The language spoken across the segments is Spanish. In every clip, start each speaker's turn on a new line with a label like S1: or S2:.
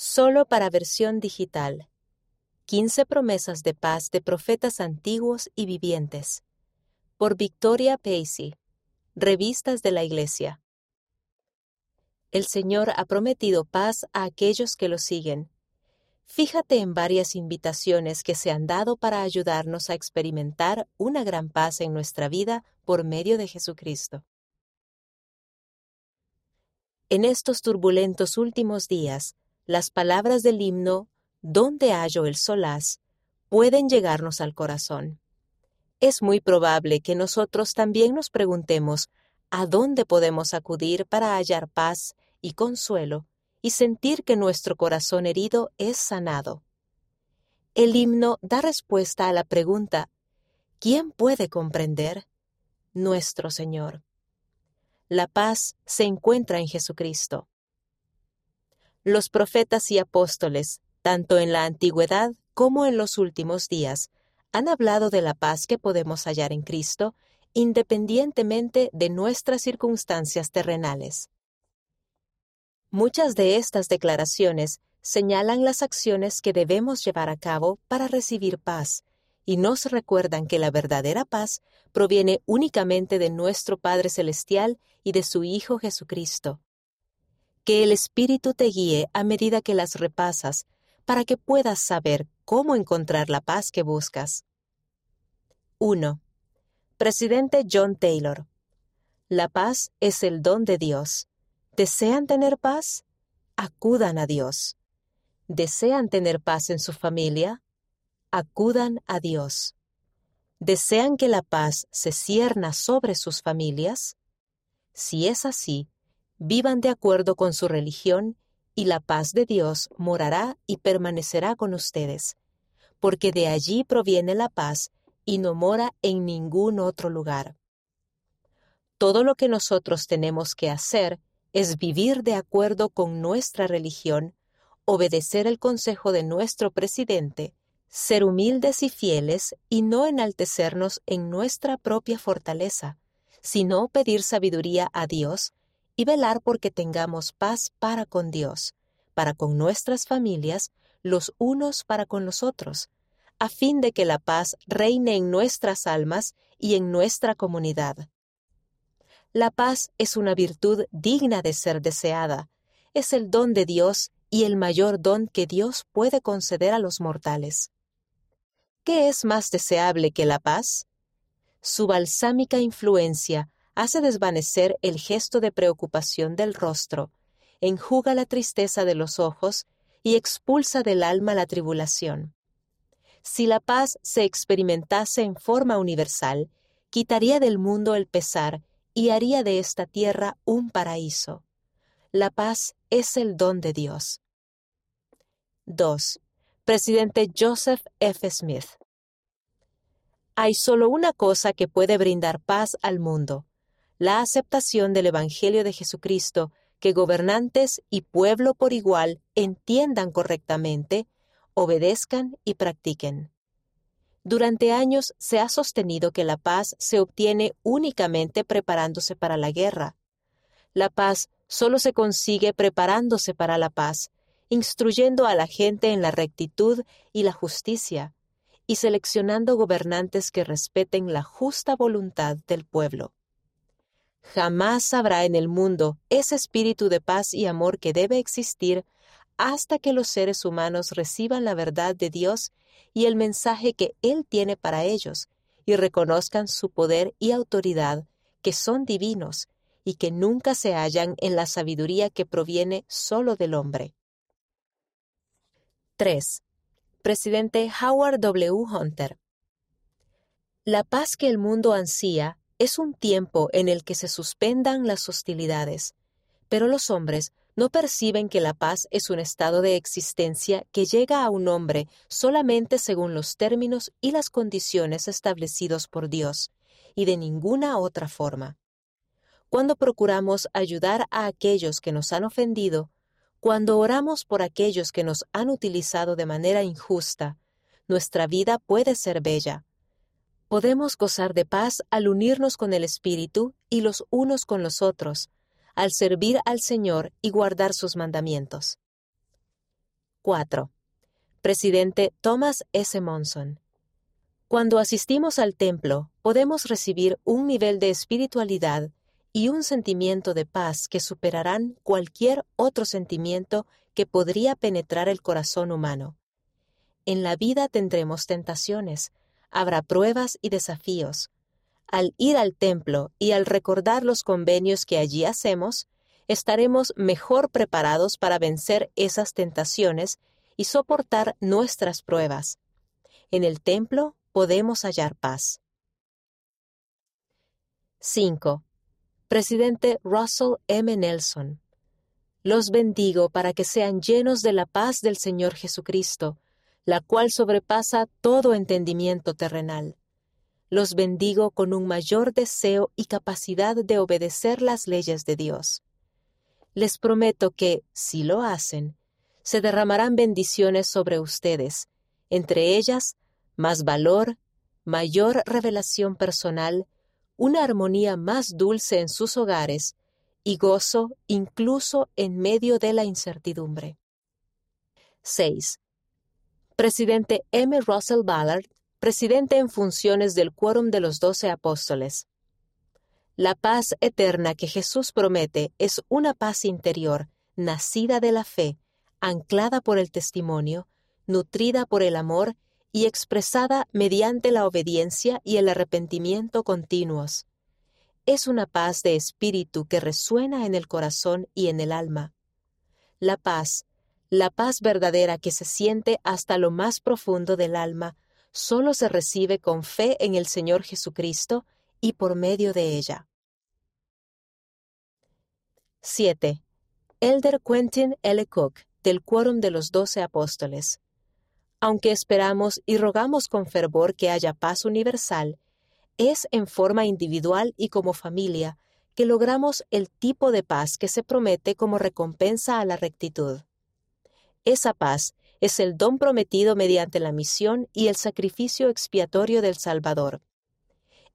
S1: Solo para versión digital. 15 promesas de paz de profetas antiguos y vivientes. Por Victoria Pacey. Revistas de la Iglesia. El Señor ha prometido paz a aquellos que lo siguen. Fíjate en varias invitaciones que se han dado para ayudarnos a experimentar una gran paz en nuestra vida por medio de Jesucristo. En estos turbulentos últimos días, las palabras del himno ¿Dónde hallo el solaz? pueden llegarnos al corazón. Es muy probable que nosotros también nos preguntemos ¿a dónde podemos acudir para hallar paz y consuelo y sentir que nuestro corazón herido es sanado? El himno da respuesta a la pregunta ¿quién puede comprender? Nuestro Señor. La paz se encuentra en Jesucristo. Los profetas y apóstoles, tanto en la antigüedad como en los últimos días, han hablado de la paz que podemos hallar en Cristo independientemente de nuestras circunstancias terrenales. Muchas de estas declaraciones señalan las acciones que debemos llevar a cabo para recibir paz y nos recuerdan que la verdadera paz proviene únicamente de nuestro Padre Celestial y de su Hijo Jesucristo. Que el Espíritu te guíe a medida que las repasas, para que puedas saber cómo encontrar la paz que buscas. 1. Presidente John Taylor. La paz es el don de Dios. ¿Desean tener paz? Acudan a Dios. ¿Desean tener paz en su familia? Acudan a Dios. ¿Desean que la paz se cierna sobre sus familias? Si es así, vivan de acuerdo con su religión y la paz de Dios morará y permanecerá con ustedes, porque de allí proviene la paz y no mora en ningún otro lugar. Todo lo que nosotros tenemos que hacer es vivir de acuerdo con nuestra religión, obedecer el consejo de nuestro presidente, ser humildes y fieles y no enaltecernos en nuestra propia fortaleza, sino pedir sabiduría a Dios y velar porque tengamos paz para con Dios, para con nuestras familias, los unos para con los otros, a fin de que la paz reine en nuestras almas y en nuestra comunidad. La paz es una virtud digna de ser deseada, es el don de Dios y el mayor don que Dios puede conceder a los mortales. ¿Qué es más deseable que la paz? Su balsámica influencia hace desvanecer el gesto de preocupación del rostro, enjuga la tristeza de los ojos y expulsa del alma la tribulación. Si la paz se experimentase en forma universal, quitaría del mundo el pesar y haría de esta tierra un paraíso. La paz es el don de Dios. 2. Presidente Joseph F. Smith. Hay solo una cosa que puede brindar paz al mundo, la aceptación del Evangelio de Jesucristo que gobernantes y pueblo por igual entiendan correctamente, obedezcan y practiquen. Durante años se ha sostenido que la paz se obtiene únicamente preparándose para la guerra. La paz solo se consigue preparándose para la paz, instruyendo a la gente en la rectitud y la justicia, y seleccionando gobernantes que respeten la justa voluntad del pueblo. Jamás habrá en el mundo ese espíritu de paz y amor que debe existir hasta que los seres humanos reciban la verdad de Dios y el mensaje que Él tiene para ellos, y reconozcan su poder y autoridad, que son divinos, y que nunca se hallan en la sabiduría que proviene solo del hombre. 3. Presidente Howard W. Hunter. La paz que el mundo ansía es un tiempo en el que se suspendan las hostilidades, pero los hombres no perciben que la paz es un estado de existencia que llega a un hombre solamente según los términos y las condiciones establecidos por Dios, y de ninguna otra forma. Cuando procuramos ayudar a aquellos que nos han ofendido, cuando oramos por aquellos que nos han utilizado de manera injusta, nuestra vida puede ser bella, Podemos gozar de paz al unirnos con el Espíritu y los unos con los otros, al servir al Señor y guardar sus mandamientos. 4. Presidente Thomas S. Monson. Cuando asistimos al templo, podemos recibir un nivel de espiritualidad y un sentimiento de paz que superarán cualquier otro sentimiento que podría penetrar el corazón humano. En la vida tendremos tentaciones, habrá pruebas y desafíos. Al ir al templo y al recordar los convenios que allí hacemos, estaremos mejor preparados para vencer esas tentaciones y soportar nuestras pruebas. En el templo podemos hallar paz. 5. Presidente Russell M. Nelson. Los bendigo para que sean llenos de la paz del Señor Jesucristo, la cual sobrepasa todo entendimiento terrenal. Los bendigo con un mayor deseo y capacidad de obedecer las leyes de Dios. Les prometo que, si lo hacen, se derramarán bendiciones sobre ustedes, entre ellas más valor, mayor revelación personal, una armonía más dulce en sus hogares y gozo incluso en medio de la incertidumbre. 6. Presidente M. Russell Ballard, presidente en funciones del Quórum de los Doce Apóstoles. La paz eterna que Jesús promete es una paz interior, nacida de la fe, anclada por el testimonio, nutrida por el amor y expresada mediante la obediencia y el arrepentimiento continuos. Es una paz de espíritu que resuena en el corazón y en el alma. La paz, la paz verdadera que se siente hasta lo más profundo del alma, solo se recibe con fe en el Señor Jesucristo y por medio de ella. 7. Elder Quentin L. Cook, del Quórum de los Doce Apóstoles. Aunque esperamos y rogamos con fervor que haya paz universal, es en forma individual y como familia que logramos el tipo de paz que se promete como recompensa a la rectitud. Esa paz es el don prometido mediante la misión y el sacrificio expiatorio del Salvador.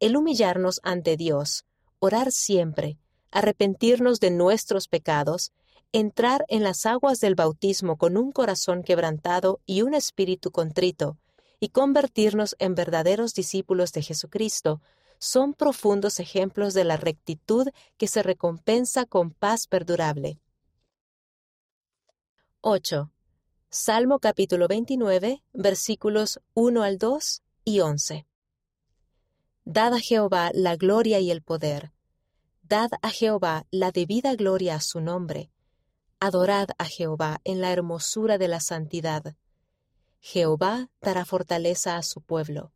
S1: El humillarnos ante Dios, orar siempre, arrepentirnos de nuestros pecados entrar en las aguas del bautismo con un corazón quebrantado y un espíritu contrito, y convertirnos en verdaderos discípulos de Jesucristo, son profundos ejemplos de la rectitud que se recompensa con paz perdurable. 8. Salmo capítulo 29, versículos 1 al 2 y 11. Dad a Jehová la gloria y el poder. Dad a Jehová la debida gloria a su nombre Adorad a Jehová en la hermosura de la santidad. Jehová dará fortaleza a su pueblo.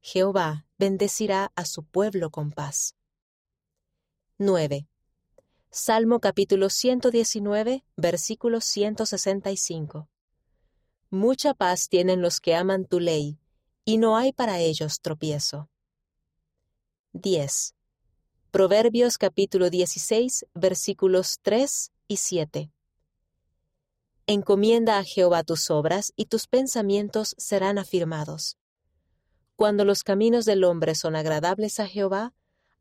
S1: Jehová bendecirá a su pueblo con paz. 9. Salmo capítulo 119, versículo 165. Mucha paz tienen los que aman tu ley, y no hay para ellos tropiezo. 10. Proverbios capítulo 16, versículos 3 y 7. Encomienda a Jehová tus obras y tus pensamientos serán afirmados. Cuando los caminos del hombre son agradables a Jehová,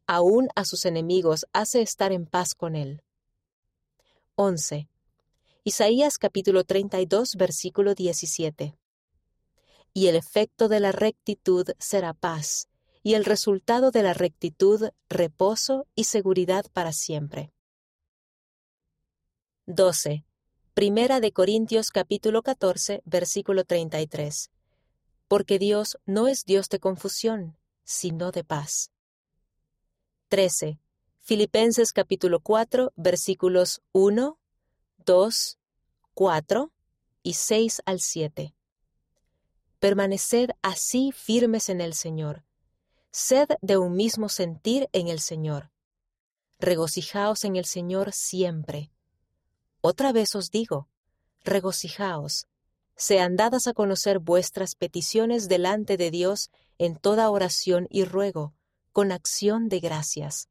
S1: aún a sus enemigos hace estar en paz con él. 11. Isaías capítulo 32 versículo 17. Y el efecto de la rectitud será paz, y el resultado de la rectitud reposo y seguridad para siempre. 12. Primera de Corintios capítulo 14, versículo 33. Porque Dios no es Dios de confusión, sino de paz. 13. Filipenses capítulo 4, versículos 1, 2, 4 y 6 al 7. Permaneced así firmes en el Señor. Sed de un mismo sentir en el Señor. Regocijaos en el Señor siempre. Otra vez os digo, regocijaos, sean dadas a conocer vuestras peticiones delante de Dios en toda oración y ruego, con acción de gracias.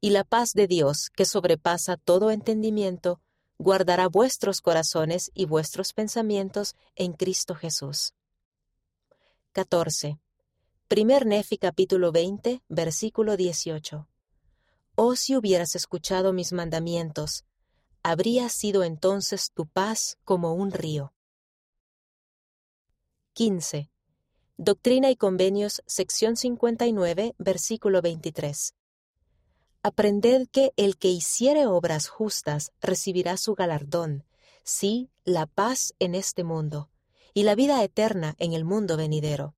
S1: Y la paz de Dios, que sobrepasa todo entendimiento, guardará vuestros corazones y vuestros pensamientos en Cristo Jesús. 14. Primer Nefi capítulo 20, versículo 18. Oh si hubieras escuchado mis mandamientos, habría sido entonces tu paz como un río. 15. Doctrina y Convenios, sección 59, versículo 23. Aprended que el que hiciere obras justas recibirá su galardón, sí, la paz en este mundo, y la vida eterna en el mundo venidero.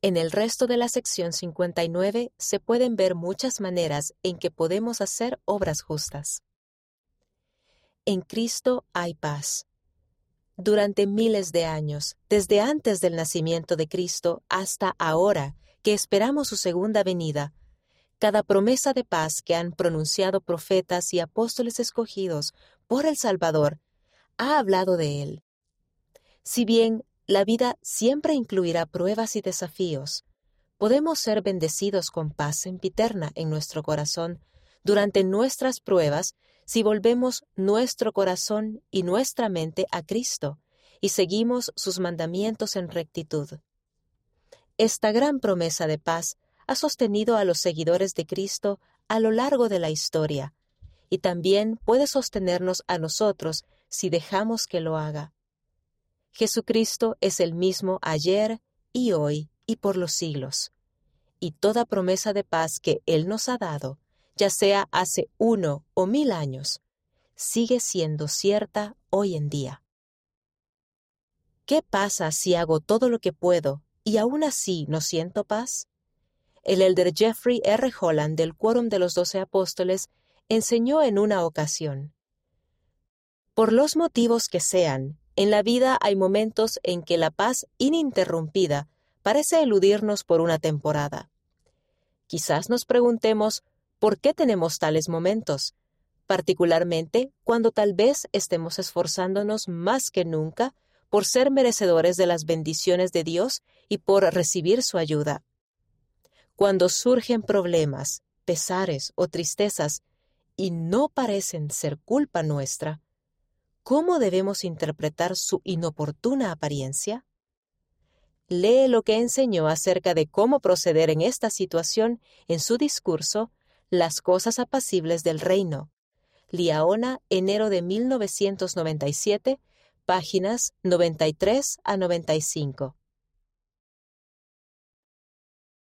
S1: En el resto de la sección 59 se pueden ver muchas maneras en que podemos hacer obras justas. En Cristo hay paz. Durante miles de años, desde antes del nacimiento de Cristo hasta ahora, que esperamos su segunda venida, cada promesa de paz que han pronunciado profetas y apóstoles escogidos por el Salvador ha hablado de él. Si bien la vida siempre incluirá pruebas y desafíos. Podemos ser bendecidos con paz sempiterna en nuestro corazón durante nuestras pruebas si volvemos nuestro corazón y nuestra mente a Cristo y seguimos sus mandamientos en rectitud. Esta gran promesa de paz ha sostenido a los seguidores de Cristo a lo largo de la historia, y también puede sostenernos a nosotros si dejamos que lo haga. Jesucristo es el mismo ayer y hoy y por los siglos. Y toda promesa de paz que Él nos ha dado, ya sea hace uno o mil años, sigue siendo cierta hoy en día. ¿Qué pasa si hago todo lo que puedo y aún así no siento paz? El elder Jeffrey R. Holland del Quórum de los Doce Apóstoles enseñó en una ocasión. Por los motivos que sean, en la vida hay momentos en que la paz ininterrumpida parece eludirnos por una temporada. Quizás nos preguntemos por qué tenemos tales momentos, particularmente cuando tal vez estemos esforzándonos más que nunca por ser merecedores de las bendiciones de Dios y por recibir su ayuda. Cuando surgen problemas, pesares o tristezas y no parecen ser culpa nuestra, ¿Cómo debemos interpretar su inoportuna apariencia? Lee lo que enseñó acerca de cómo proceder en esta situación en su discurso Las cosas apacibles del reino. Liaona, enero de 1997, páginas 93 a 95.